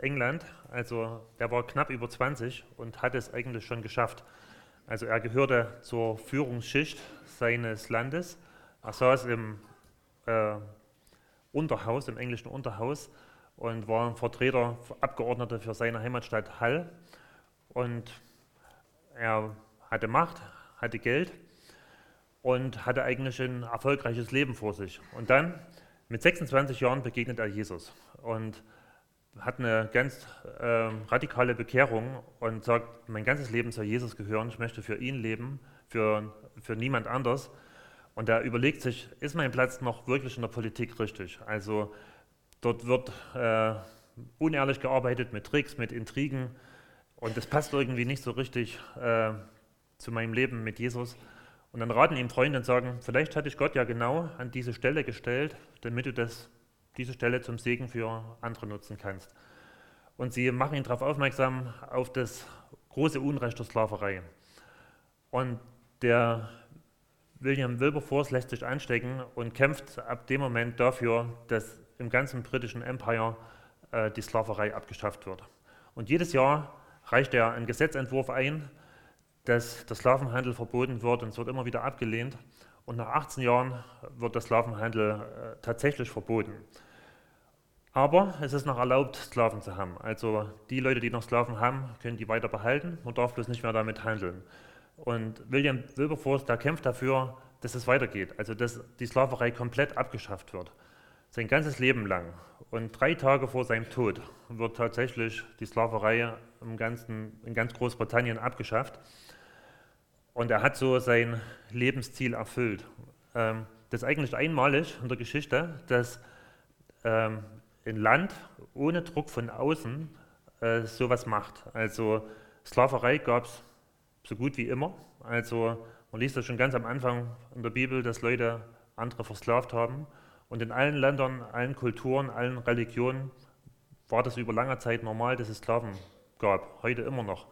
England, also der war knapp über 20 und hat es eigentlich schon geschafft. Also er gehörte zur Führungsschicht seines Landes. Er saß im äh, Unterhaus, im englischen Unterhaus und war ein Vertreter, Abgeordneter für seine Heimatstadt Hall. Und er hatte Macht, hatte Geld und hatte eigentlich ein erfolgreiches Leben vor sich. Und dann mit 26 Jahren begegnet er Jesus und hat eine ganz äh, radikale Bekehrung und sagt, mein ganzes Leben soll Jesus gehören, ich möchte für ihn leben, für, für niemand anders. Und er überlegt sich, ist mein Platz noch wirklich in der Politik richtig? Also dort wird äh, unehrlich gearbeitet mit Tricks, mit Intrigen und das passt irgendwie nicht so richtig äh, zu meinem Leben mit Jesus. Und dann raten ihm Freunde und sagen, vielleicht hat dich Gott ja genau an diese Stelle gestellt, damit du das, diese Stelle zum Segen für andere nutzen kannst. Und sie machen ihn darauf aufmerksam, auf das große Unrecht der Sklaverei. Und der William Wilberforce lässt sich anstecken und kämpft ab dem Moment dafür, dass im ganzen britischen Empire äh, die Sklaverei abgeschafft wird. Und jedes Jahr reicht er einen Gesetzentwurf ein, dass der Sklavenhandel verboten wird und es wird immer wieder abgelehnt. Und nach 18 Jahren wird der Sklavenhandel äh, tatsächlich verboten. Aber es ist noch erlaubt, Sklaven zu haben. Also die Leute, die noch Sklaven haben, können die weiter behalten. Man darf bloß nicht mehr damit handeln. Und William Wilberforce, der kämpft dafür, dass es weitergeht. Also dass die Sklaverei komplett abgeschafft wird. Sein ganzes Leben lang. Und drei Tage vor seinem Tod wird tatsächlich die Sklaverei im ganzen, in ganz Großbritannien abgeschafft. Und er hat so sein Lebensziel erfüllt. Ähm, das ist eigentlich einmalig in der Geschichte, dass ähm, ein Land ohne Druck von außen äh, sowas macht. Also Sklaverei gab es so gut wie immer. Also man liest das schon ganz am Anfang in der Bibel, dass Leute andere versklavt haben. Und in allen Ländern, allen Kulturen, allen Religionen war das über lange Zeit normal, dass es Sklaven gab. Heute immer noch.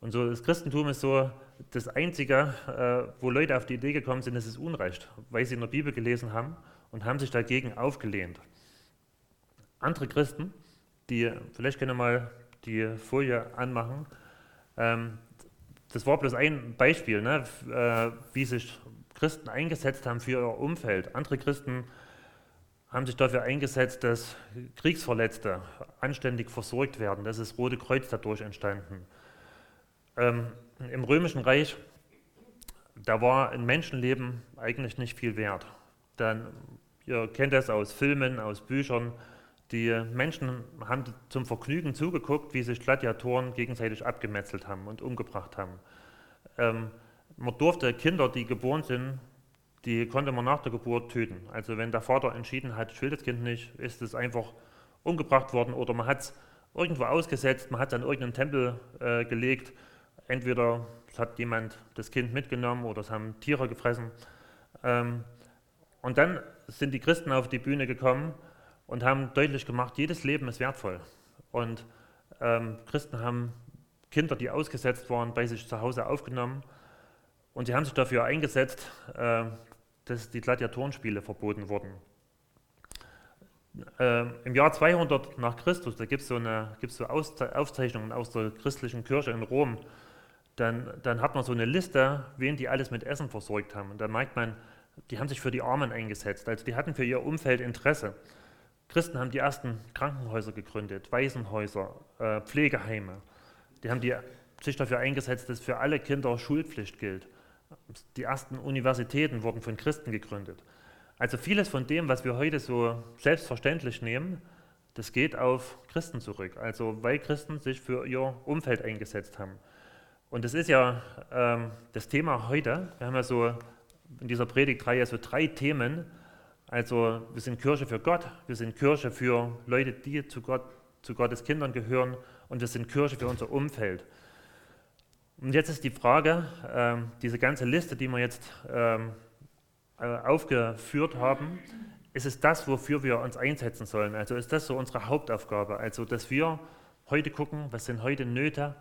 Und so das Christentum ist so das Einzige, äh, wo Leute auf die Idee gekommen sind, es ist Unrecht, weil sie in der Bibel gelesen haben und haben sich dagegen aufgelehnt. Andere Christen, die, vielleicht können wir mal die Folie anmachen, ähm, das war bloß ein Beispiel, ne, äh, wie sich Christen eingesetzt haben für ihr Umfeld. Andere Christen haben sich dafür eingesetzt, dass Kriegsverletzte anständig versorgt werden. Das ist das Rote Kreuz dadurch entstanden. Ähm, Im Römischen Reich, da war ein Menschenleben eigentlich nicht viel wert. Dann, ihr kennt das aus Filmen, aus Büchern. Die Menschen haben zum Vergnügen zugeguckt, wie sich Gladiatoren gegenseitig abgemetzelt haben und umgebracht haben. Ähm, man durfte Kinder, die geboren sind, die konnte man nach der Geburt töten. Also wenn der Vater entschieden hat, ich will das Kind nicht, ist es einfach umgebracht worden oder man hat es irgendwo ausgesetzt, man hat es an irgendeinen Tempel äh, gelegt entweder hat jemand das Kind mitgenommen oder es haben Tiere gefressen. Ähm, und dann sind die Christen auf die Bühne gekommen und haben deutlich gemacht, jedes Leben ist wertvoll. Und ähm, Christen haben Kinder, die ausgesetzt waren, bei sich zu Hause aufgenommen. Und sie haben sich dafür eingesetzt, äh, dass die Gladiatorenspiele verboten wurden. Äh, Im Jahr 200 nach Christus, da gibt es so, so Aufzeichnungen aus der christlichen Kirche in Rom, dann, dann hat man so eine Liste, wen die alles mit Essen versorgt haben. Und dann merkt man, die haben sich für die Armen eingesetzt. Also die hatten für ihr Umfeld Interesse. Christen haben die ersten Krankenhäuser gegründet, Waisenhäuser, äh, Pflegeheime. Die haben die, sich dafür eingesetzt, dass für alle Kinder Schulpflicht gilt. Die ersten Universitäten wurden von Christen gegründet. Also vieles von dem, was wir heute so selbstverständlich nehmen, das geht auf Christen zurück. Also weil Christen sich für ihr Umfeld eingesetzt haben. Und das ist ja ähm, das Thema heute. Wir haben ja so in dieser Predigtreihe so drei Themen. Also wir sind Kirche für Gott, wir sind Kirche für Leute, die zu, Gott, zu Gottes Kindern gehören und wir sind Kirche für unser Umfeld. Und jetzt ist die Frage, ähm, diese ganze Liste, die wir jetzt ähm, äh, aufgeführt haben, ist es das, wofür wir uns einsetzen sollen? Also ist das so unsere Hauptaufgabe? Also dass wir heute gucken, was sind heute Nöte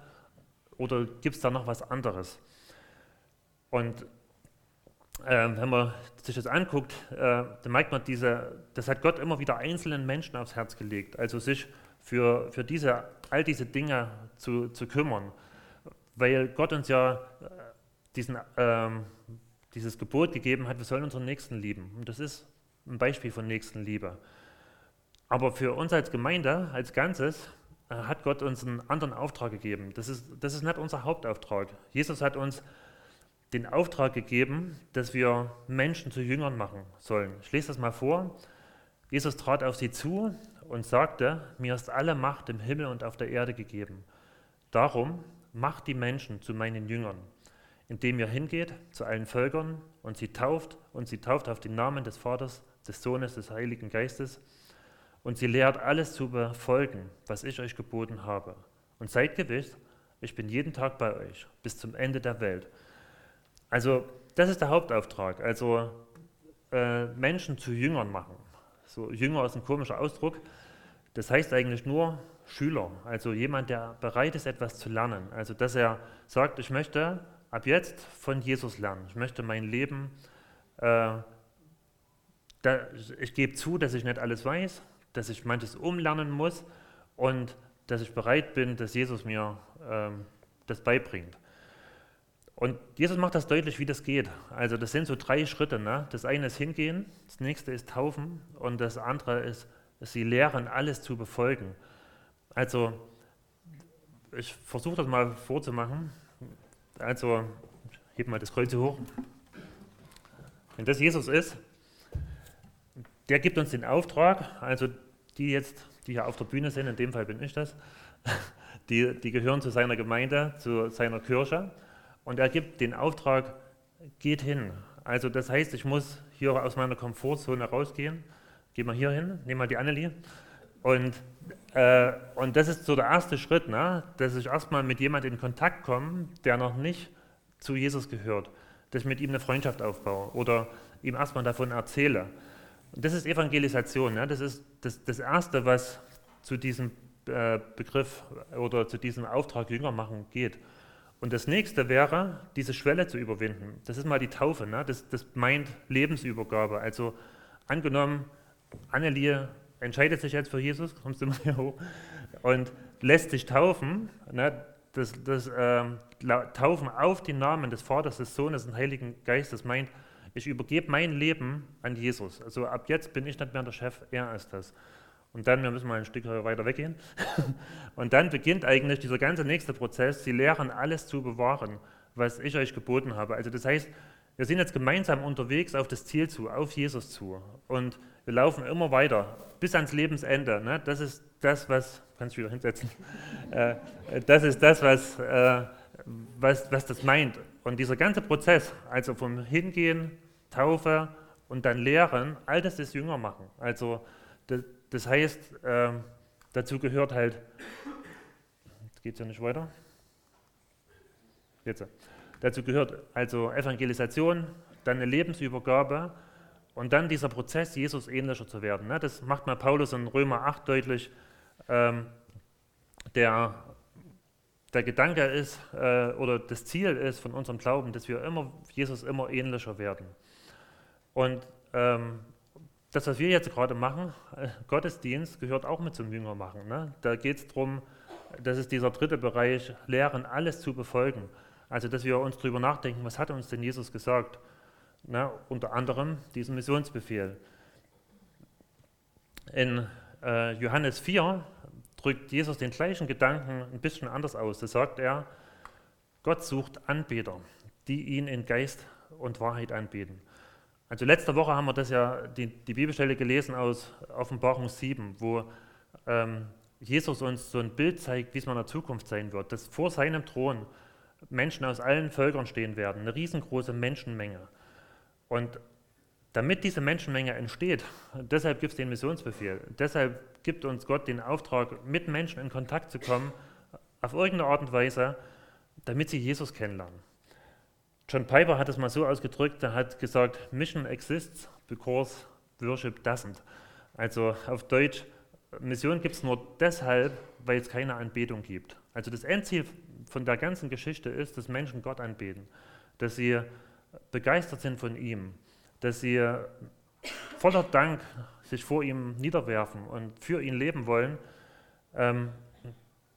oder gibt es da noch was anderes? Und wenn man sich das anguckt, äh, dann merkt man, diese, das hat Gott immer wieder einzelnen Menschen aufs Herz gelegt. Also sich für, für diese, all diese Dinge zu, zu kümmern, weil Gott uns ja äh, diesen, ähm, dieses Gebot gegeben hat, wir sollen unseren Nächsten lieben. Und das ist ein Beispiel von Nächstenliebe. Aber für uns als Gemeinde, als Ganzes, äh, hat Gott uns einen anderen Auftrag gegeben. Das ist, das ist nicht unser Hauptauftrag. Jesus hat uns den Auftrag gegeben, dass wir Menschen zu Jüngern machen sollen. Ich lese das mal vor. Jesus trat auf sie zu und sagte, mir ist alle Macht im Himmel und auf der Erde gegeben. Darum macht die Menschen zu meinen Jüngern, indem ihr hingeht zu allen Völkern und sie tauft und sie tauft auf den Namen des Vaters, des Sohnes, des Heiligen Geistes und sie lehrt alles zu befolgen, was ich euch geboten habe. Und seid gewiss, ich bin jeden Tag bei euch bis zum Ende der Welt. Also das ist der Hauptauftrag, also äh, Menschen zu Jüngern machen. So Jünger ist ein komischer Ausdruck. Das heißt eigentlich nur Schüler, also jemand, der bereit ist, etwas zu lernen. Also dass er sagt, ich möchte ab jetzt von Jesus lernen. Ich möchte mein Leben, äh, da, ich gebe zu, dass ich nicht alles weiß, dass ich manches umlernen muss und dass ich bereit bin, dass Jesus mir ähm, das beibringt. Und Jesus macht das deutlich, wie das geht. Also das sind so drei Schritte. Ne? Das eine ist hingehen, das nächste ist taufen und das andere ist, sie lehren, alles zu befolgen. Also ich versuche das mal vorzumachen. Also ich hebe mal das Kreuz hoch. Wenn das Jesus ist, der gibt uns den Auftrag, also die jetzt, die hier auf der Bühne sind, in dem Fall bin ich das, die, die gehören zu seiner Gemeinde, zu seiner Kirche und er gibt den Auftrag, geht hin. Also das heißt, ich muss hier aus meiner Komfortzone rausgehen. Geh mal hier hin, nehme mal die Annelie. Und, äh, und das ist so der erste Schritt, ne? dass ich erstmal mit jemandem in Kontakt komme, der noch nicht zu Jesus gehört. Dass ich mit ihm eine Freundschaft aufbaue oder ihm erstmal davon erzähle. Und das ist Evangelisation. Ne? Das ist das, das Erste, was zu diesem äh, Begriff oder zu diesem Auftrag Jünger machen geht. Und das nächste wäre, diese Schwelle zu überwinden. Das ist mal die Taufe. Ne? Das, das meint Lebensübergabe. Also angenommen, Annelie entscheidet sich jetzt für Jesus, kommst du mal hier hoch, und lässt sich taufen. Ne? Das, das äh, Taufen auf den Namen des Vaters, des Sohnes und Heiligen Geistes meint, ich übergebe mein Leben an Jesus. Also ab jetzt bin ich nicht mehr der Chef, er ist das. Und dann, wir müssen mal ein Stück weiter weggehen. Und dann beginnt eigentlich dieser ganze nächste Prozess. Sie lehren alles zu bewahren, was ich euch geboten habe. Also das heißt, wir sind jetzt gemeinsam unterwegs auf das Ziel zu, auf Jesus zu. Und wir laufen immer weiter bis ans Lebensende. Ne? Das ist das, was, kannst du wieder hinsetzen, äh, das ist das, was, äh, was, was das meint. Und dieser ganze Prozess, also vom Hingehen, Taufe und dann Lehren, all das ist Jünger machen. Also das, das heißt, äh, dazu gehört halt, jetzt geht es ja nicht weiter, jetzt, dazu gehört also Evangelisation, dann eine Lebensübergabe und dann dieser Prozess, Jesus ähnlicher zu werden. Ne? Das macht mal Paulus in Römer 8 deutlich. Ähm, der, der Gedanke ist äh, oder das Ziel ist von unserem Glauben, dass wir immer Jesus immer ähnlicher werden. Und ähm, das, was wir jetzt gerade machen, äh, Gottesdienst, gehört auch mit zum Jüngermachen. Ne? Da geht es darum, das ist dieser dritte Bereich, Lehren, alles zu befolgen. Also, dass wir uns darüber nachdenken, was hat uns denn Jesus gesagt? Ne? Unter anderem diesen Missionsbefehl. In äh, Johannes 4 drückt Jesus den gleichen Gedanken ein bisschen anders aus. Da sagt er, Gott sucht Anbeter, die ihn in Geist und Wahrheit anbeten. Also letzte Woche haben wir das ja, die, die Bibelstelle gelesen aus Offenbarung 7, wo ähm, Jesus uns so ein Bild zeigt, wie es mal in der Zukunft sein wird, dass vor seinem Thron Menschen aus allen Völkern stehen werden, eine riesengroße Menschenmenge. Und damit diese Menschenmenge entsteht, deshalb gibt es den Missionsbefehl, deshalb gibt uns Gott den Auftrag, mit Menschen in Kontakt zu kommen, auf irgendeine Art und Weise, damit sie Jesus kennenlernen. John Piper hat es mal so ausgedrückt, er hat gesagt, Mission exists because worship doesn't. Also auf Deutsch, Mission gibt es nur deshalb, weil es keine Anbetung gibt. Also das Endziel von der ganzen Geschichte ist, dass Menschen Gott anbeten, dass sie begeistert sind von ihm, dass sie voller Dank sich vor ihm niederwerfen und für ihn leben wollen, Ähm,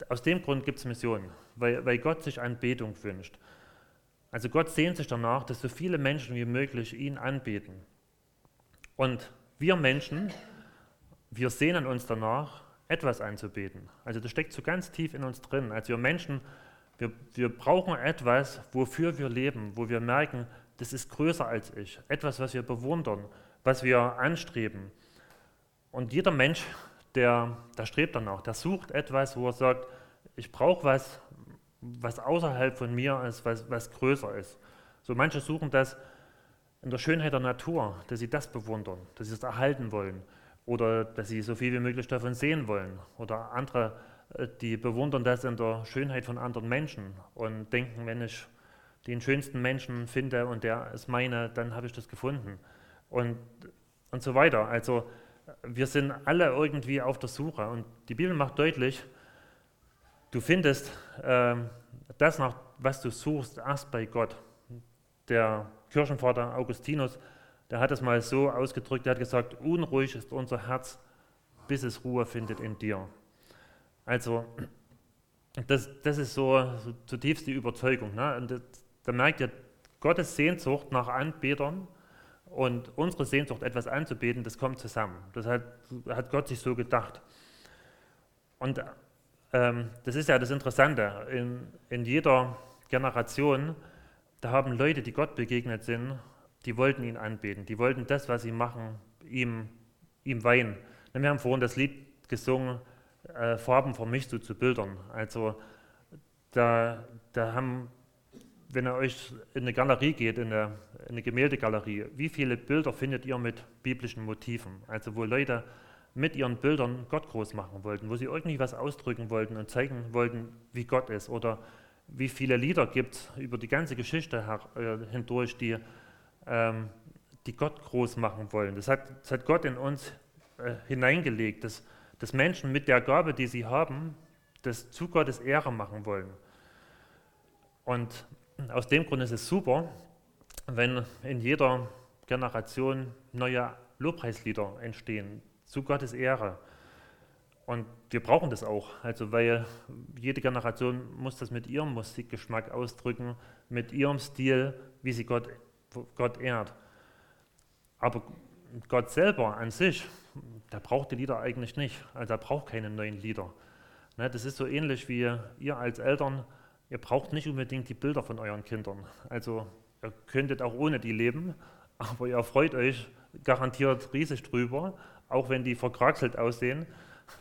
aus dem Grund gibt es Missionen, weil, weil Gott sich Anbetung wünscht. Also Gott sehnt sich danach, dass so viele Menschen wie möglich ihn anbeten. Und wir Menschen, wir sehnen uns danach, etwas anzubeten. Also das steckt so ganz tief in uns drin. Also wir Menschen, wir, wir brauchen etwas, wofür wir leben, wo wir merken, das ist größer als ich. Etwas, was wir bewundern, was wir anstreben. Und jeder Mensch, der, der strebt danach, der sucht etwas, wo er sagt, ich brauche was, was außerhalb von mir ist, was, was größer ist. So manche suchen das in der Schönheit der Natur, dass sie das bewundern, dass sie es erhalten wollen oder dass sie so viel wie möglich davon sehen wollen. Oder andere, äh, die bewundern das in der Schönheit von anderen Menschen und denken, wenn ich den schönsten Menschen finde und der ist meine, dann habe ich das gefunden. Und, und so weiter. Also wir sind alle irgendwie auf der Suche und die Bibel macht deutlich, du findest äh, das nach, was du suchst, erst bei Gott. Der Kirchenvater Augustinus der hat es mal so ausgedrückt, er hat gesagt, unruhig ist unser Herz, bis es Ruhe findet in dir. Also das, das ist so, so zutiefst die Überzeugung. Ne? Und das, da merkt ihr, Gottes Sehnsucht nach Anbetern und unsere Sehnsucht, etwas anzubeten, das kommt zusammen. Das hat, hat Gott sich so gedacht. Und das ist ja das Interessante. In, in jeder Generation, da haben Leute, die Gott begegnet sind, die wollten ihn anbeten, die wollten das, was sie machen, ihm, ihm weihen. Wir haben vorhin das Lied gesungen, äh, Farben vermischt so zu Bildern. Also da, da haben, wenn ihr euch in eine Galerie geht, in eine, in eine Gemäldegalerie, wie viele Bilder findet ihr mit biblischen Motiven? Also wo Leute mit ihren Bildern Gott groß machen wollten, wo sie irgendwie was ausdrücken wollten und zeigen wollten, wie Gott ist. Oder wie viele Lieder gibt es über die ganze Geschichte äh, hindurch, die ähm, die Gott groß machen wollen. Das hat, das hat Gott in uns äh, hineingelegt, dass, dass Menschen mit der Gabe, die sie haben, das zu Gottes Ehre machen wollen. Und aus dem Grund ist es super, wenn in jeder Generation neue Lobpreislieder entstehen, zu Gottes Ehre. Und wir brauchen das auch, also weil jede Generation muss das mit ihrem Musikgeschmack ausdrücken, mit ihrem Stil, wie sie Gott Gott ehrt. Aber Gott selber an sich, der braucht die Lieder eigentlich nicht. Also er braucht keine neuen Lieder. Ne, das ist so ähnlich wie ihr als Eltern, ihr braucht nicht unbedingt die Bilder von euren Kindern. Also ihr könntet auch ohne die leben, aber ihr freut euch garantiert riesig drüber, auch wenn die verkraxelt aussehen,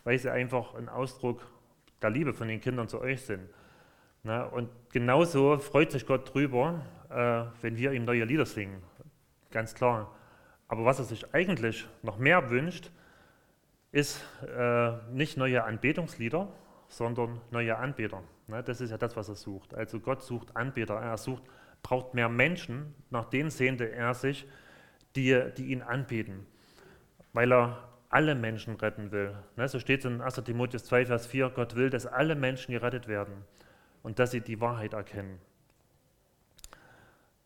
weil sie einfach ein Ausdruck der Liebe von den Kindern zu euch sind. Ne, und genauso freut sich Gott drüber, äh, wenn wir ihm neue Lieder singen. Ganz klar. Aber was er sich eigentlich noch mehr wünscht, ist äh, nicht neue Anbetungslieder, sondern neue Anbeter. Ne? Das ist ja das, was er sucht. Also Gott sucht Anbeter. Er sucht, braucht mehr Menschen, nach denen sehnte er sich, die, die ihn anbeten, weil er alle Menschen retten will. Ne? So steht es in 1 Timotheus 2, Vers 4, Gott will, dass alle Menschen gerettet werden und dass sie die Wahrheit erkennen.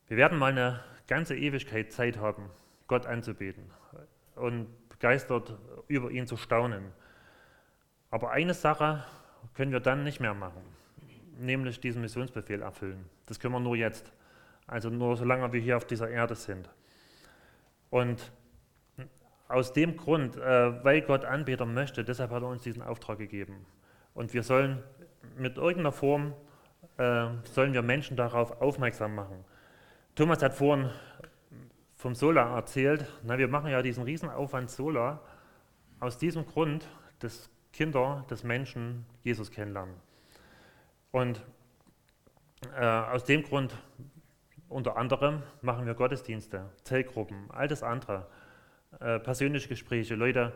Wir werden mal eine ganze Ewigkeit Zeit haben, Gott anzubeten und begeistert über ihn zu staunen. Aber eine Sache können wir dann nicht mehr machen, nämlich diesen Missionsbefehl erfüllen. Das können wir nur jetzt, also nur solange wir hier auf dieser Erde sind. Und aus dem Grund, äh, weil Gott Anbeter möchte, deshalb hat er uns diesen Auftrag gegeben. Und wir sollen mit irgendeiner Form, äh, sollen wir Menschen darauf aufmerksam machen. Thomas hat vorhin vom Sola erzählt. Na, wir machen ja diesen Riesenaufwand Sola aus diesem Grund, dass Kinder, dass Menschen Jesus kennenlernen. Und äh, aus dem Grund unter anderem machen wir Gottesdienste, Zellgruppen, all das andere, äh, persönliche Gespräche. Leute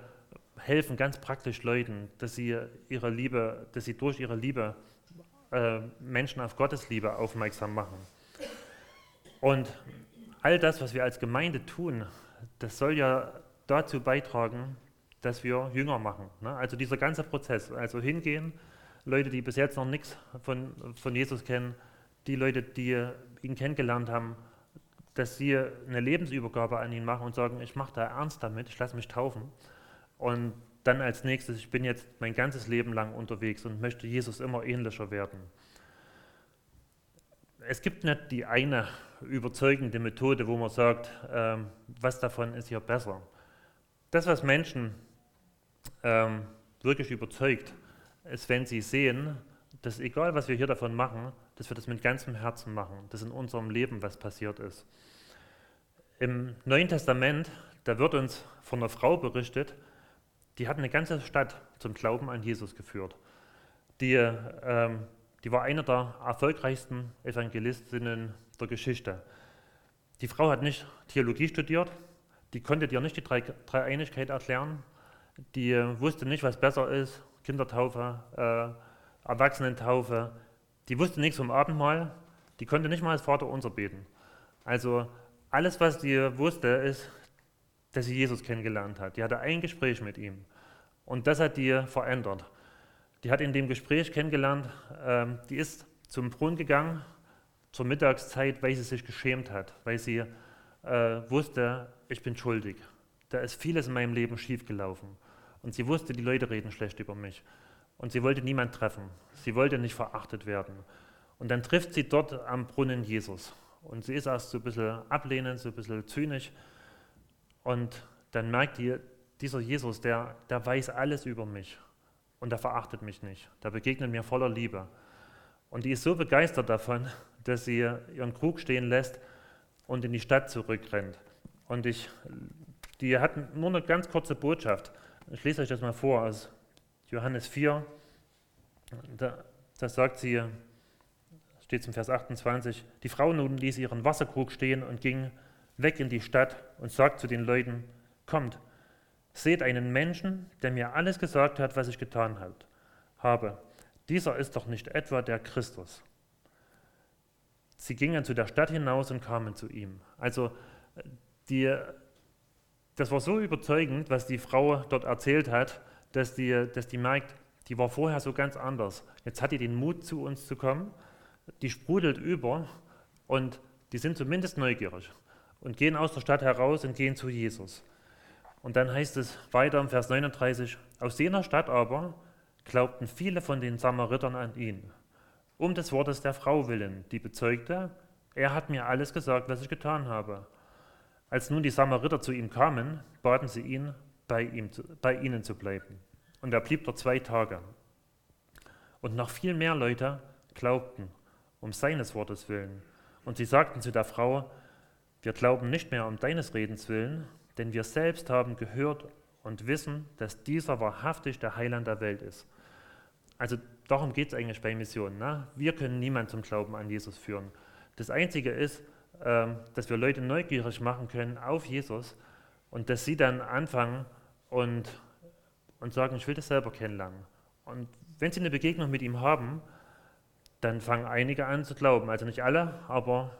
helfen ganz praktisch Leuten, dass sie ihre Liebe, dass sie durch ihre Liebe äh, Menschen auf Gottes Liebe aufmerksam machen. Und all das, was wir als Gemeinde tun, das soll ja dazu beitragen, dass wir Jünger machen. Ne? Also dieser ganze Prozess, also hingehen, Leute, die bis jetzt noch nichts von, von Jesus kennen, die Leute, die ihn kennengelernt haben, dass sie eine Lebensübergabe an ihn machen und sagen, ich mache da ernst damit, ich lasse mich taufen. Und dann als nächstes, ich bin jetzt mein ganzes Leben lang unterwegs und möchte Jesus immer ähnlicher werden. Es gibt nicht die eine überzeugende Methode, wo man sagt, ähm, was davon ist hier besser. Das, was Menschen ähm, wirklich überzeugt, ist, wenn sie sehen, dass egal, was wir hier davon machen, dass wir das mit ganzem Herzen machen, dass in unserem Leben was passiert ist. Im Neuen Testament, da wird uns von einer Frau berichtet, die hat eine ganze Stadt zum Glauben an Jesus geführt. Die, ähm, die war eine der erfolgreichsten Evangelistinnen der Geschichte. Die Frau hat nicht Theologie studiert, die konnte dir nicht die Dreieinigkeit erklären, die wusste nicht, was besser ist, Kindertaufe, äh, Erwachsenentaufe, die wusste nichts vom Abendmahl, die konnte nicht mal als Vater unser beten. Also alles, was die wusste, ist, dass sie Jesus kennengelernt hat. Die hatte ein Gespräch mit ihm und das hat die verändert. Die hat in dem Gespräch kennengelernt, ähm, die ist zum Brunnen gegangen zur Mittagszeit, weil sie sich geschämt hat, weil sie äh, wusste, ich bin schuldig. Da ist vieles in meinem Leben schiefgelaufen. Und sie wusste, die Leute reden schlecht über mich. Und sie wollte niemand treffen. Sie wollte nicht verachtet werden. Und dann trifft sie dort am Brunnen Jesus. Und sie ist erst so ein bisschen ablehnend, so ein bisschen zynisch. Und dann merkt die, dieser Jesus, der, der weiß alles über mich. Und der verachtet mich nicht. Der begegnet mir voller Liebe. Und die ist so begeistert davon, dass sie ihren Krug stehen lässt und in die Stadt zurückrennt. Und ich, die hat nur eine ganz kurze Botschaft. Ich lese euch das mal vor aus Johannes 4. Da, da sagt sie, steht zum Vers 28, die Frau nun ließ ihren Wasserkrug stehen und ging weg in die Stadt und sagt zu den Leuten, kommt, seht einen Menschen, der mir alles gesagt hat, was ich getan habe. Dieser ist doch nicht etwa der Christus. Sie gingen zu der Stadt hinaus und kamen zu ihm. Also die, das war so überzeugend, was die Frau dort erzählt hat, dass die, dass die merkt, die war vorher so ganz anders. Jetzt hat die den Mut, zu uns zu kommen. Die sprudelt über und die sind zumindest neugierig und gehen aus der Stadt heraus und gehen zu Jesus. Und dann heißt es weiter im Vers 39, aus jener Stadt aber glaubten viele von den Samaritern an ihn, um des Wortes der Frau willen, die bezeugte, er hat mir alles gesagt, was ich getan habe. Als nun die Samariter zu ihm kamen, baten sie ihn, bei, ihm, bei ihnen zu bleiben. Und er blieb dort zwei Tage. Und noch viel mehr Leute glaubten, um seines Wortes willen. Und sie sagten zu der Frau, wir glauben nicht mehr um deines Redens willen, denn wir selbst haben gehört und wissen, dass dieser wahrhaftig der Heiland der Welt ist. Also darum geht es eigentlich bei Missionen. Ne? Wir können niemanden zum Glauben an Jesus führen. Das Einzige ist, ähm, dass wir Leute neugierig machen können auf Jesus und dass sie dann anfangen und, und sagen, ich will das selber kennenlernen. Und wenn sie eine Begegnung mit ihm haben, dann fangen einige an zu glauben. Also nicht alle, aber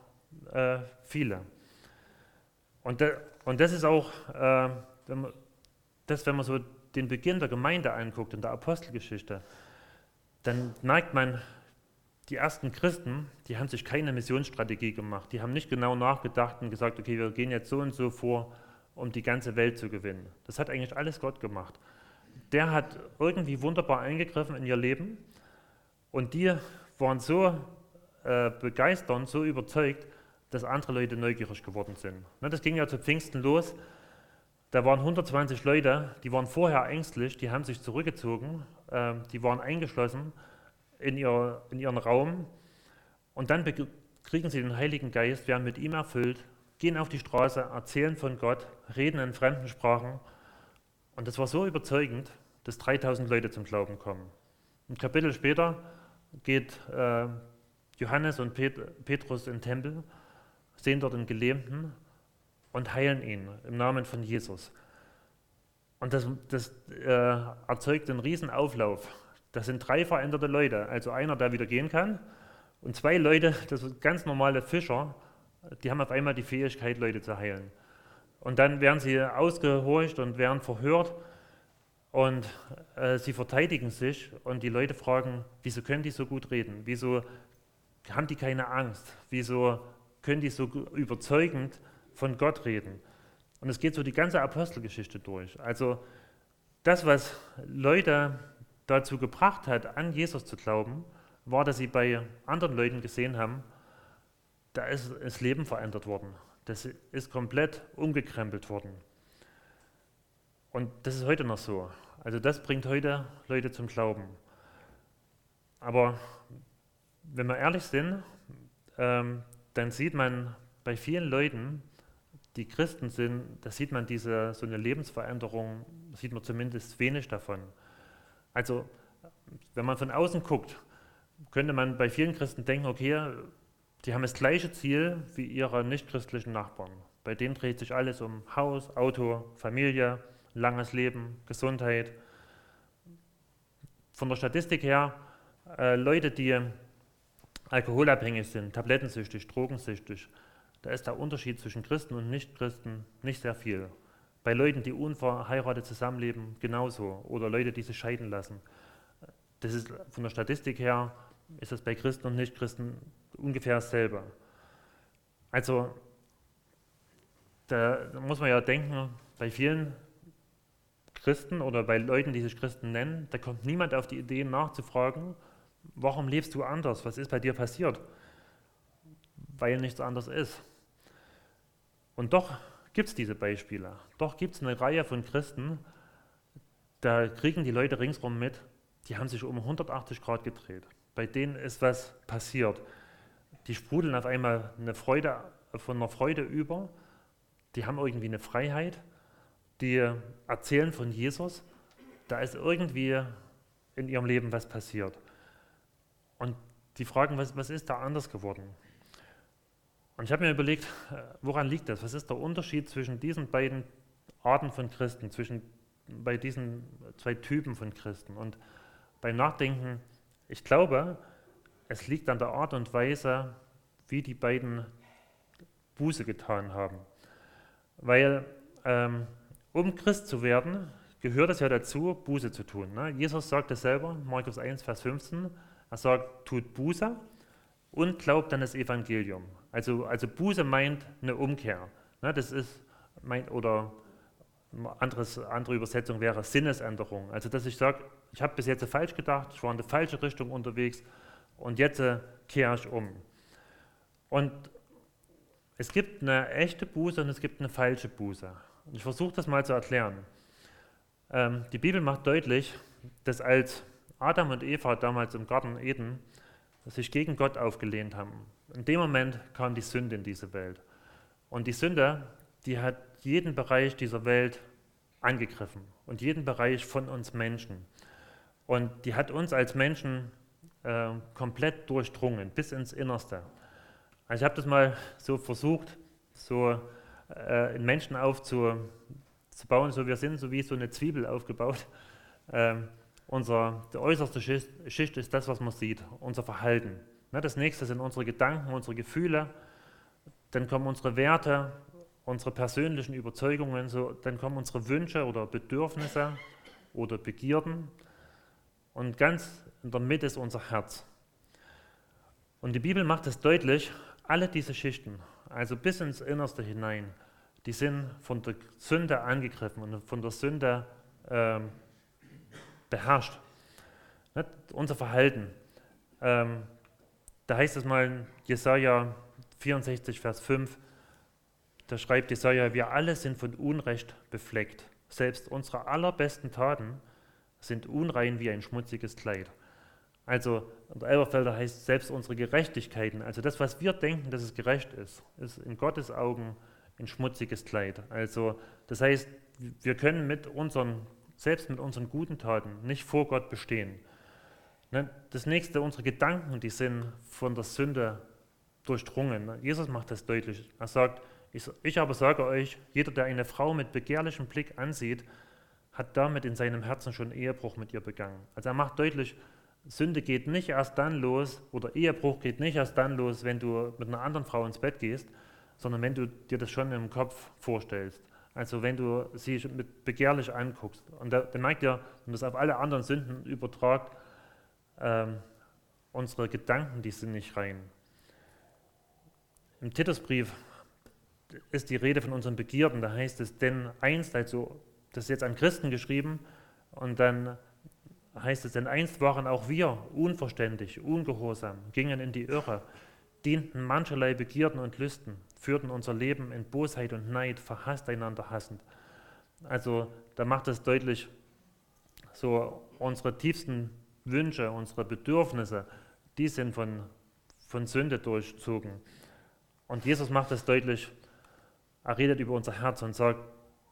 äh, viele. Und, de, und das ist auch, äh, wenn man, das, wenn man so den Beginn der Gemeinde anguckt in der Apostelgeschichte, dann merkt man, die ersten Christen, die haben sich keine Missionsstrategie gemacht. Die haben nicht genau nachgedacht und gesagt, okay, wir gehen jetzt so und so vor, um die ganze Welt zu gewinnen. Das hat eigentlich alles Gott gemacht. Der hat irgendwie wunderbar eingegriffen in ihr Leben und die waren so äh, begeisternd, so überzeugt, dass andere Leute neugierig geworden sind. Ne, das ging ja zu Pfingsten los. Da waren 120 Leute, die waren vorher ängstlich, die haben sich zurückgezogen, äh, die waren eingeschlossen in, ihr, in ihren Raum und dann kriegen sie den Heiligen Geist, werden mit ihm erfüllt, gehen auf die Straße, erzählen von Gott, reden in fremden Sprachen und das war so überzeugend, dass 3000 Leute zum Glauben kommen. Ein Kapitel später geht äh, Johannes und Pet Petrus in den Tempel sehen dort einen Gelähmten und heilen ihn im Namen von Jesus. Und das, das äh, erzeugt einen riesen Auflauf. Das sind drei veränderte Leute. Also einer, der wieder gehen kann und zwei Leute, das sind ganz normale Fischer, die haben auf einmal die Fähigkeit, Leute zu heilen. Und dann werden sie ausgehorcht und werden verhört und äh, sie verteidigen sich und die Leute fragen, wieso können die so gut reden? Wieso haben die keine Angst? Wieso können die so überzeugend von Gott reden. Und es geht so die ganze Apostelgeschichte durch. Also das, was Leute dazu gebracht hat, an Jesus zu glauben, war, dass sie bei anderen Leuten gesehen haben, da ist das Leben verändert worden. Das ist komplett umgekrempelt worden. Und das ist heute noch so. Also das bringt heute Leute zum Glauben. Aber wenn wir ehrlich sind, ähm, dann sieht man bei vielen Leuten, die Christen sind, da sieht man diese, so eine Lebensveränderung, sieht man zumindest wenig davon. Also wenn man von außen guckt, könnte man bei vielen Christen denken, okay, die haben das gleiche Ziel wie ihre nichtchristlichen Nachbarn. Bei denen dreht sich alles um Haus, Auto, Familie, langes Leben, Gesundheit. Von der Statistik her, äh, Leute, die alkoholabhängig sind, tablettensüchtig, drogensüchtig, da ist der Unterschied zwischen Christen und Nichtchristen nicht sehr viel. Bei Leuten, die unverheiratet zusammenleben, genauso. Oder Leute, die sich scheiden lassen. Das ist von der Statistik her, ist das bei Christen und Nichtchristen ungefähr dasselbe. Also, da muss man ja denken, bei vielen Christen oder bei Leuten, die sich Christen nennen, da kommt niemand auf die Idee nachzufragen, warum lebst du anders? Was ist bei dir passiert? Weil nichts anders ist. Und doch gibt es diese Beispiele. Doch gibt es eine Reihe von Christen, da kriegen die Leute ringsherum mit, die haben sich um 180 Grad gedreht. Bei denen ist was passiert. Die sprudeln auf einmal eine Freude, von einer Freude über. Die haben irgendwie eine Freiheit. Die erzählen von Jesus. Da ist irgendwie in ihrem Leben was passiert. Und die fragen, was, was ist da anders geworden? Und ich habe mir überlegt, äh, woran liegt das? Was ist der Unterschied zwischen diesen beiden Arten von Christen, zwischen bei diesen zwei Typen von Christen? Und beim Nachdenken, ich glaube, es liegt an der Art und Weise, wie die beiden Buße getan haben. Weil ähm, um Christ zu werden, gehört es ja dazu, Buße zu tun. Ne? Jesus sagt es selber, Markus 1, Vers 15, er sagt, tut Buße und glaubt an das Evangelium. Also, also Buße meint eine Umkehr. Ne, das ist mein, oder anderes, andere Übersetzung wäre Sinnesänderung. Also dass ich sage, ich habe bis jetzt falsch gedacht, ich war in die falsche Richtung unterwegs und jetzt äh, kehre ich um. Und es gibt eine echte Buße und es gibt eine falsche Buße. Und ich versuche das mal zu erklären. Ähm, die Bibel macht deutlich, dass als Adam und Eva damals im Garten Eden sich gegen Gott aufgelehnt haben, in dem Moment kam die Sünde in diese Welt. Und die Sünde, die hat jeden Bereich dieser Welt angegriffen und jeden Bereich von uns Menschen. Und die hat uns als Menschen äh, komplett durchdrungen, bis ins Innerste. Also ich habe das mal so versucht, so äh, in Menschen aufzubauen, so wir sind, so wie so eine Zwiebel aufgebaut. Ähm, unser, die äußerste Schicht, Schicht ist das, was man sieht, unser Verhalten. Ne, das nächste sind unsere Gedanken, unsere Gefühle. Dann kommen unsere Werte, unsere persönlichen Überzeugungen, so, dann kommen unsere Wünsche oder Bedürfnisse oder Begierden. Und ganz in der Mitte ist unser Herz. Und die Bibel macht es deutlich, alle diese Schichten, also bis ins Innerste hinein, die sind von der Sünde angegriffen und von der Sünde ähm, beherrscht. Nicht? Unser Verhalten. Ähm, da heißt es mal in Jesaja 64, Vers 5, da schreibt Jesaja, wir alle sind von Unrecht befleckt. Selbst unsere allerbesten Taten sind unrein wie ein schmutziges Kleid. Also, der Elberfelder heißt, selbst unsere Gerechtigkeiten, also das, was wir denken, dass es gerecht ist, ist in Gottes Augen ein schmutziges Kleid. Also, das heißt, wir können mit unseren, selbst mit unseren guten Taten nicht vor Gott bestehen. Ne, das nächste, unsere Gedanken, die sind von der Sünde durchdrungen. Ne, Jesus macht das deutlich. Er sagt, ich, ich aber sage euch, jeder, der eine Frau mit begehrlichem Blick ansieht, hat damit in seinem Herzen schon Ehebruch mit ihr begangen. Also er macht deutlich, Sünde geht nicht erst dann los oder Ehebruch geht nicht erst dann los, wenn du mit einer anderen Frau ins Bett gehst, sondern wenn du dir das schon im Kopf vorstellst. Also wenn du sie mit begehrlich anguckst. Und dann merkt ihr, wenn man das auf alle anderen Sünden übertragt, ähm, unsere Gedanken, die sind nicht rein. Im Titusbrief ist die Rede von unseren Begierden, da heißt es, denn einst, also das ist jetzt an Christen geschrieben, Und dann heißt es, denn einst waren auch wir unverständig, ungehorsam, gingen in die Irre, dienten mancherlei Begierden und Lüsten, führten unser Leben in Bosheit und Neid, verhasst einander hassend. Also da macht es deutlich, so unsere tiefsten Wünsche, unsere Bedürfnisse, die sind von, von Sünde durchzogen. Und Jesus macht es deutlich, er redet über unser Herz und sagt,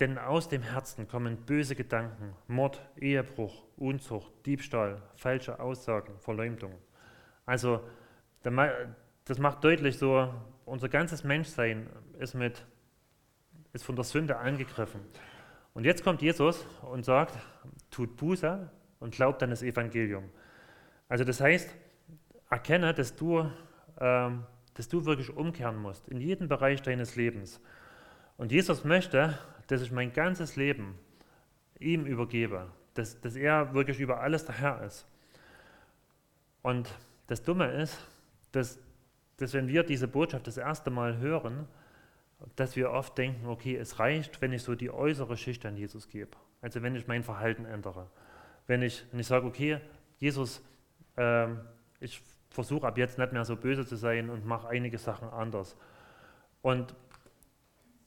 denn aus dem Herzen kommen böse Gedanken, Mord, Ehebruch, Unzucht, Diebstahl, falsche Aussagen, Verleumdung. Also das macht deutlich so, unser ganzes Menschsein ist, mit, ist von der Sünde angegriffen. Und jetzt kommt Jesus und sagt, tut Buße und glaubt an das Evangelium. Also das heißt, erkenne, dass du, ähm, dass du wirklich umkehren musst, in jedem Bereich deines Lebens. Und Jesus möchte, dass ich mein ganzes Leben ihm übergebe, dass, dass er wirklich über alles der Herr ist. Und das Dumme ist, dass, dass wenn wir diese Botschaft das erste Mal hören, dass wir oft denken, okay, es reicht, wenn ich so die äußere Schicht an Jesus gebe. Also wenn ich mein Verhalten ändere. Wenn ich, wenn ich sage, okay, Jesus, äh, ich versuche ab jetzt nicht mehr so böse zu sein und mache einige Sachen anders. Und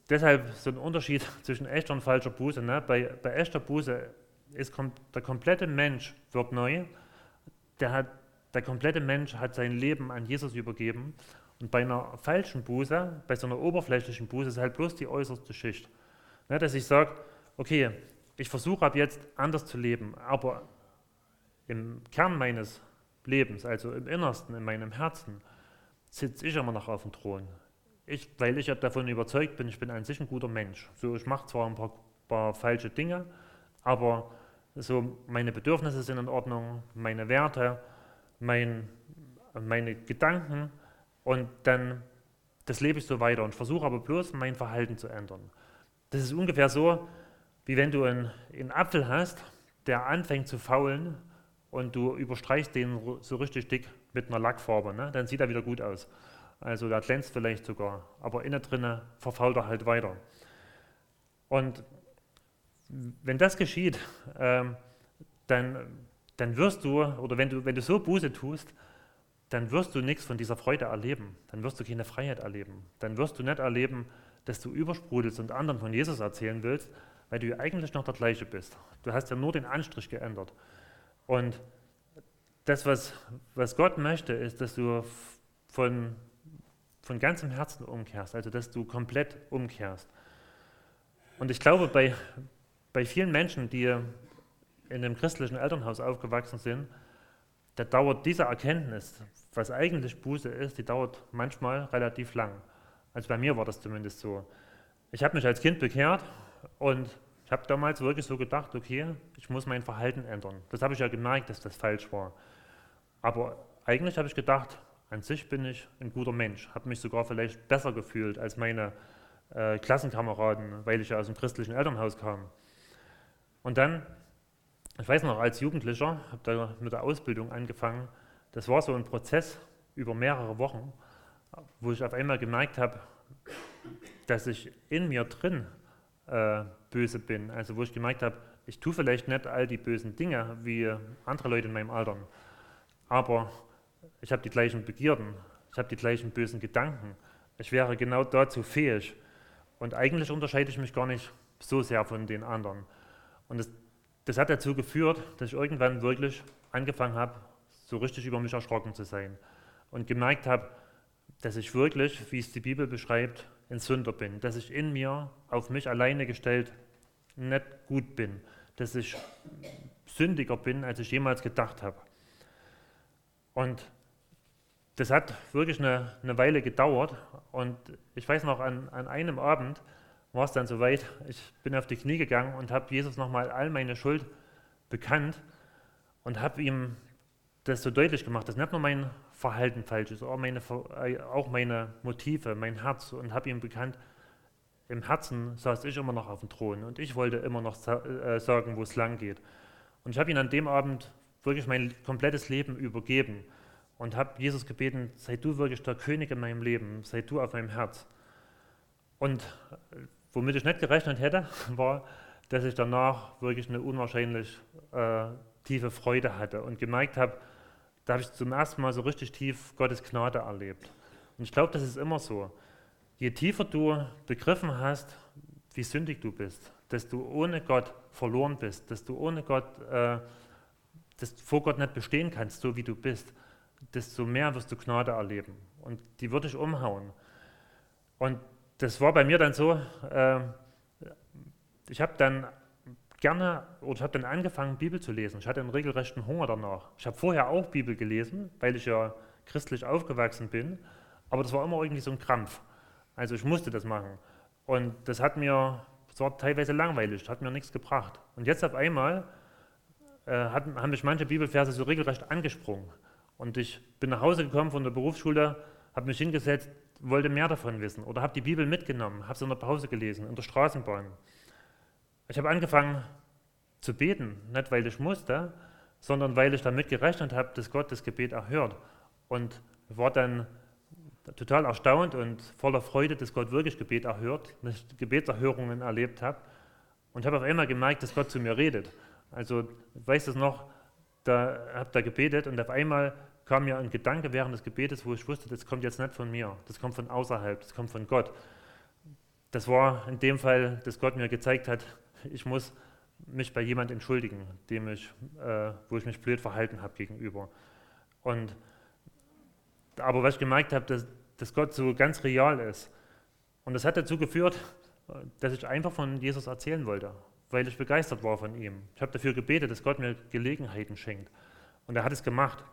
deshalb so ein Unterschied zwischen echter und falscher Buße. Ne? Bei, bei echter Buße ist der komplette Mensch wird neu. Der, hat, der komplette Mensch hat sein Leben an Jesus übergeben. Und bei einer falschen Buße, bei so einer oberflächlichen Buße, ist halt bloß die äußerste Schicht. Ne? Dass ich sage, okay, ich versuche ab jetzt anders zu leben, aber im Kern meines Lebens, also im Innersten, in meinem Herzen, sitze ich immer noch auf dem Thron. Ich, weil ich ja davon überzeugt bin, ich bin an sich ein guter Mensch. So, ich mache zwar ein paar, paar falsche Dinge, aber so meine Bedürfnisse sind in Ordnung, meine Werte, mein, meine Gedanken und dann das lebe ich so weiter und versuche aber bloß mein Verhalten zu ändern. Das ist ungefähr so, wie wenn du einen, einen Apfel hast, der anfängt zu faulen und du überstreichst den so richtig dick mit einer Lackfarbe, ne? dann sieht er wieder gut aus. Also der glänzt vielleicht sogar, aber innen drinne verfault er halt weiter. Und wenn das geschieht, ähm, dann, dann wirst du, oder wenn du, wenn du so Buße tust, dann wirst du nichts von dieser Freude erleben. Dann wirst du keine Freiheit erleben. Dann wirst du nicht erleben, dass du übersprudelst und anderen von Jesus erzählen willst, weil du ja eigentlich noch der gleiche bist. Du hast ja nur den Anstrich geändert. Und das, was, was Gott möchte, ist, dass du von von ganzem Herzen umkehrst, also dass du komplett umkehrst. Und ich glaube, bei, bei vielen Menschen, die in einem christlichen Elternhaus aufgewachsen sind, da dauert diese Erkenntnis, was eigentlich Buße ist, die dauert manchmal relativ lang. Also bei mir war das zumindest so. Ich habe mich als Kind bekehrt und ich habe damals wirklich so gedacht, okay, ich muss mein Verhalten ändern. Das habe ich ja gemerkt, dass das falsch war. Aber eigentlich habe ich gedacht, an sich bin ich ein guter Mensch, habe mich sogar vielleicht besser gefühlt als meine äh, Klassenkameraden, weil ich ja aus dem christlichen Elternhaus kam. Und dann, ich weiß noch, als Jugendlicher, habe da mit der Ausbildung angefangen, das war so ein Prozess über mehrere Wochen, wo ich auf einmal gemerkt habe, dass ich in mir drin äh, böse bin. Also wo ich gemerkt habe, ich tue vielleicht nicht all die bösen Dinge wie andere Leute in meinem Alter, aber ich habe die gleichen Begierden, ich habe die gleichen bösen Gedanken. Ich wäre genau dazu fähig. Und eigentlich unterscheide ich mich gar nicht so sehr von den anderen. Und das, das hat dazu geführt, dass ich irgendwann wirklich angefangen habe, so richtig über mich erschrocken zu sein. Und gemerkt habe, dass ich wirklich, wie es die Bibel beschreibt, ein Sünder bin. Dass ich in mir, auf mich alleine gestellt, nicht gut bin. Dass ich sündiger bin, als ich jemals gedacht habe. Und das hat wirklich eine, eine, Weile gedauert. Und ich weiß noch, an, an einem Abend war es dann soweit, ich bin auf die Knie gegangen und habe Jesus nochmal all meine Schuld bekannt und habe ihm das so deutlich gemacht, dass nicht nur mein Verhalten falsch ist, auch meine, äh, auch meine Motive, mein Herz und habe ihm bekannt, im Herzen saß ich immer noch auf dem Thron und ich wollte immer noch äh, sagen, wo es lang geht. Und ich habe ihn an dem Abend wirklich mein komplettes Leben übergeben und habe Jesus gebeten, sei du wirklich der König in meinem Leben, sei du auf meinem Herz. Und womit ich nicht gerechnet hätte, war, dass ich danach wirklich eine unwahrscheinlich äh, tiefe Freude hatte und gemerkt habe, da habe ich zum ersten Mal so richtig tief Gottes Gnade erlebt. Und ich glaube, das ist immer so. Je tiefer du begriffen hast, wie sündig du bist, dass du ohne Gott verloren bist, dass du ohne Gott, äh, dass du vor Gott nicht bestehen kannst, so wie du bist, desto mehr wirst du Gnade erleben. Und die würde ich umhauen. Und das war bei mir dann so, äh, ich habe dann gerne, oder ich habe dann angefangen, Bibel zu lesen. Ich hatte einen regelrechten Hunger danach. Ich habe vorher auch Bibel gelesen, weil ich ja christlich aufgewachsen bin, aber das war immer irgendwie so ein Krampf. Also ich musste das machen. Und das hat mir, das war teilweise langweilig, hat mir nichts gebracht. Und jetzt auf einmal äh, hat, haben mich manche Bibelverse so regelrecht angesprungen. Und ich bin nach Hause gekommen von der Berufsschule, habe mich hingesetzt, wollte mehr davon wissen oder habe die Bibel mitgenommen, habe sie in der Pause gelesen, in der Straßenbahn. Ich habe angefangen zu beten, nicht weil ich musste, sondern weil ich damit gerechnet habe, dass Gott das Gebet erhört. Und war dann total erstaunt und voller Freude, dass Gott wirklich Gebet erhört, dass ich Gebetserhörungen erlebt habe. Und habe auf einmal gemerkt, dass Gott zu mir redet. Also, ich weiß es noch, da habe da gebetet und auf einmal kam mir ein Gedanke während des Gebetes, wo ich wusste, das kommt jetzt nicht von mir, das kommt von außerhalb, das kommt von Gott. Das war in dem Fall, dass Gott mir gezeigt hat, ich muss mich bei jemand entschuldigen, dem ich, äh, wo ich mich blöd verhalten habe gegenüber. Und, aber was ich gemerkt habe, dass, dass Gott so ganz real ist. Und das hat dazu geführt, dass ich einfach von Jesus erzählen wollte, weil ich begeistert war von ihm. Ich habe dafür gebetet, dass Gott mir Gelegenheiten schenkt. Und er hat es gemacht.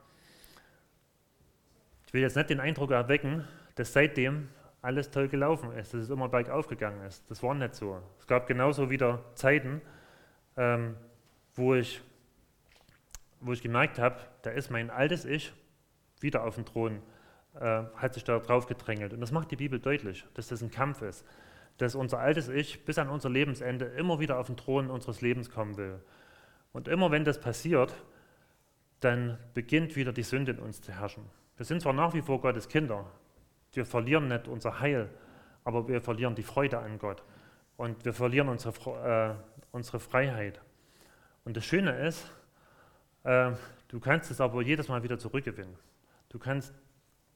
Ich will jetzt nicht den Eindruck erwecken, dass seitdem alles toll gelaufen ist, dass es immer bergauf gegangen ist. Das war nicht so. Es gab genauso wieder Zeiten, ähm, wo, ich, wo ich gemerkt habe, da ist mein altes Ich wieder auf dem Thron, äh, hat sich da drauf gedrängelt. Und das macht die Bibel deutlich, dass das ein Kampf ist, dass unser altes Ich bis an unser Lebensende immer wieder auf den Thron unseres Lebens kommen will. Und immer wenn das passiert, dann beginnt wieder die Sünde in uns zu herrschen. Wir sind zwar nach wie vor Gottes Kinder, wir verlieren nicht unser Heil, aber wir verlieren die Freude an Gott und wir verlieren unsere, äh, unsere Freiheit. Und das Schöne ist, äh, du kannst es aber jedes Mal wieder zurückgewinnen. Du kannst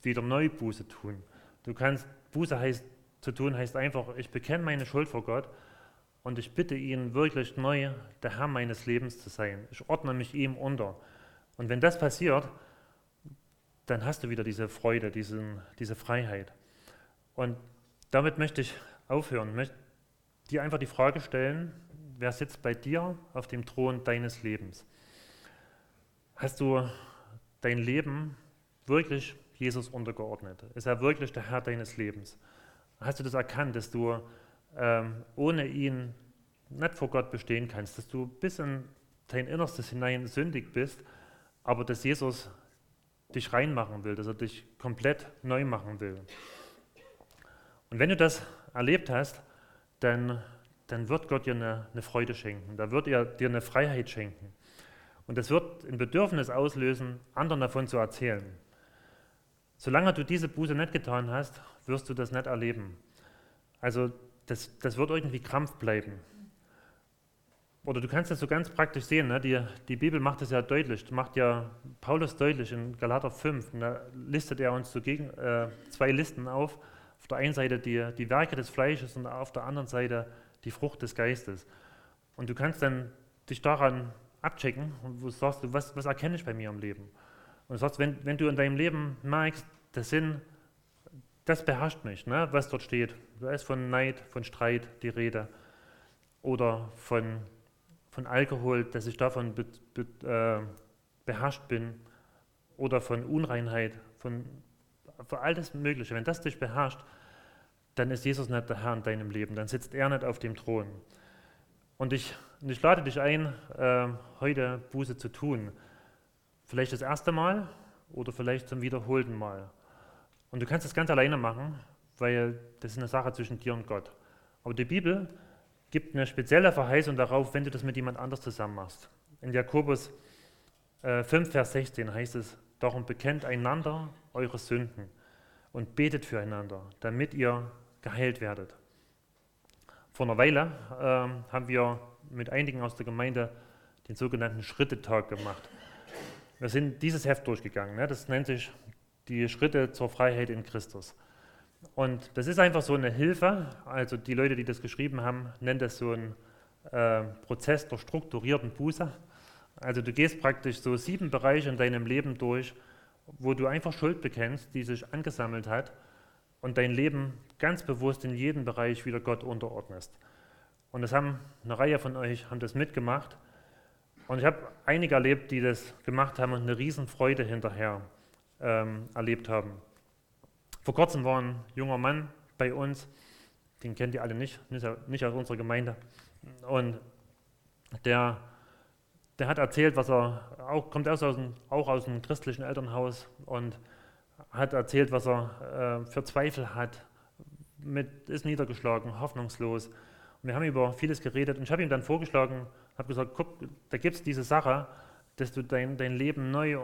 wieder neu Buße tun. Du kannst, Buße heißt, zu tun heißt einfach, ich bekenne meine Schuld vor Gott und ich bitte ihn wirklich neu, der Herr meines Lebens zu sein. Ich ordne mich ihm unter. Und wenn das passiert, dann hast du wieder diese Freude, diesen, diese Freiheit. Und damit möchte ich aufhören, möchte dir einfach die Frage stellen, wer sitzt bei dir auf dem Thron deines Lebens? Hast du dein Leben wirklich Jesus untergeordnet? Ist er wirklich der Herr deines Lebens? Hast du das erkannt, dass du ähm, ohne ihn nicht vor Gott bestehen kannst, dass du bis in dein Innerstes hinein sündig bist, aber dass Jesus dich reinmachen will, dass er dich komplett neu machen will. Und wenn du das erlebt hast, dann, dann wird Gott dir eine, eine Freude schenken, da wird er dir eine Freiheit schenken. Und das wird ein Bedürfnis auslösen, anderen davon zu erzählen. Solange du diese Buße nicht getan hast, wirst du das nicht erleben. Also das, das wird irgendwie Krampf bleiben. Oder du kannst das so ganz praktisch sehen, ne? die, die Bibel macht das ja deutlich, macht ja Paulus deutlich in Galater 5, da listet er uns so gegen, äh, zwei Listen auf. Auf der einen Seite die, die Werke des Fleisches und auf der anderen Seite die Frucht des Geistes. Und du kannst dann dich daran abchecken und du sagst, was, was erkenne ich bei mir im Leben? Und du sagst, wenn, wenn du in deinem Leben merkst, das Sinn, das beherrscht mich, ne, was dort steht. Da ist von Neid, von Streit die Rede oder von von Alkohol, dass ich davon be, be, äh, beherrscht bin oder von Unreinheit, von, von alles Mögliche. Wenn das dich beherrscht, dann ist Jesus nicht der Herr in deinem Leben, dann sitzt er nicht auf dem Thron. Und ich, und ich lade dich ein, äh, heute Buße zu tun. Vielleicht das erste Mal oder vielleicht zum wiederholten Mal. Und du kannst das ganz alleine machen, weil das ist eine Sache zwischen dir und Gott. Aber die Bibel gibt eine spezielle Verheißung darauf, wenn du das mit jemand anders zusammen machst. In Jakobus äh, 5, Vers 16 heißt es, darum bekennt einander eure Sünden und betet füreinander, damit ihr geheilt werdet. Vor einer Weile äh, haben wir mit einigen aus der Gemeinde den sogenannten Schrittetag gemacht. Wir sind dieses Heft durchgegangen. Ne? Das nennt sich die Schritte zur Freiheit in Christus. Und das ist einfach so eine Hilfe. Also die Leute, die das geschrieben haben, nennen das so einen äh, Prozess der strukturierten Buße. Also du gehst praktisch so sieben Bereiche in deinem Leben durch, wo du einfach Schuld bekennst, die sich angesammelt hat und dein Leben ganz bewusst in jedem Bereich wieder Gott unterordnest. Und das haben eine Reihe von euch haben das mitgemacht. Und ich habe einige erlebt, die das gemacht haben und eine Riesenfreude hinterher ähm, erlebt haben. Vor kurzem war ein junger Mann bei uns, den kennt ihr alle nicht, nicht aus unserer Gemeinde. Und der, der hat erzählt, was er auch kommt aus, aus auch aus einem christlichen Elternhaus und hat erzählt, was er äh, für Zweifel hat, mit, ist niedergeschlagen, hoffnungslos. Und wir haben über vieles geredet und ich habe ihm dann vorgeschlagen, habe gesagt, guck, da gibt es diese Sache, dass du dein, dein Leben neu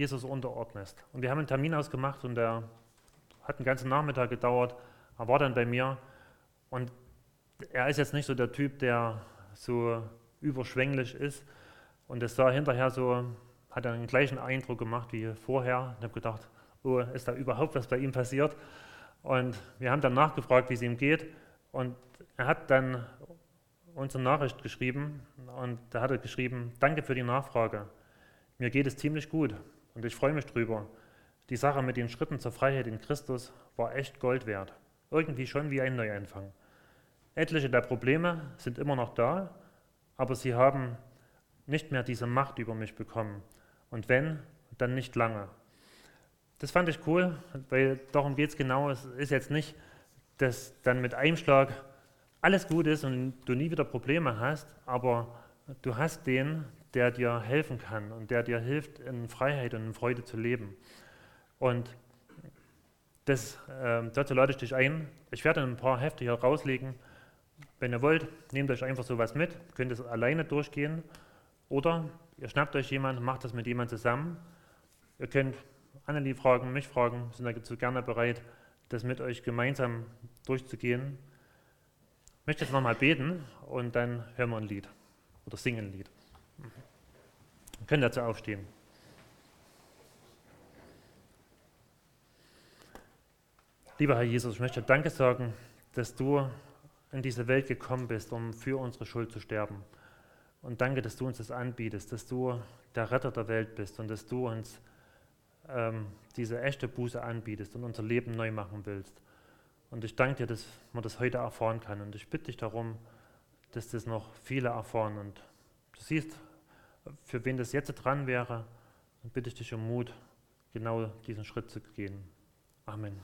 Jesus unterordnest. Und wir haben einen Termin ausgemacht und der hat einen ganzen Nachmittag gedauert. Er war dann bei mir und er ist jetzt nicht so der Typ, der so überschwänglich ist. Und es sah hinterher so, hat er den gleichen Eindruck gemacht wie vorher. Ich habe gedacht, oh, ist da überhaupt was bei ihm passiert? Und wir haben dann nachgefragt, wie es ihm geht. Und er hat dann uns eine Nachricht geschrieben und da hat er geschrieben, danke für die Nachfrage. Mir geht es ziemlich gut und ich freue mich drüber. Die Sache mit den Schritten zur Freiheit in Christus war echt Gold wert. Irgendwie schon wie ein Neuanfang. Etliche der Probleme sind immer noch da, aber sie haben nicht mehr diese Macht über mich bekommen. Und wenn, dann nicht lange. Das fand ich cool, weil darum geht es genau. Es ist jetzt nicht, dass dann mit einem Schlag alles gut ist und du nie wieder Probleme hast, aber du hast den, der dir helfen kann und der dir hilft, in Freiheit und in Freude zu leben. Und das, äh, dazu lade ich dich ein. Ich werde ein paar Hefte hier rauslegen. Wenn ihr wollt, nehmt euch einfach sowas mit, könnt es alleine durchgehen oder ihr schnappt euch jemanden, macht das mit jemandem zusammen. Ihr könnt Annelie fragen, mich fragen, sind dazu gerne bereit, das mit euch gemeinsam durchzugehen. Ich möchte jetzt nochmal beten und dann hören wir ein Lied oder singen ein Lied. Können dazu aufstehen. Lieber Herr Jesus, ich möchte Danke sagen, dass du in diese Welt gekommen bist, um für unsere Schuld zu sterben. Und danke, dass du uns das anbietest, dass du der Retter der Welt bist und dass du uns ähm, diese echte Buße anbietest und unser Leben neu machen willst. Und ich danke dir, dass man das heute erfahren kann. Und ich bitte dich darum, dass das noch viele erfahren. Und du siehst, für wen das jetzt dran wäre, bitte ich dich um Mut, genau diesen Schritt zu gehen. Amen.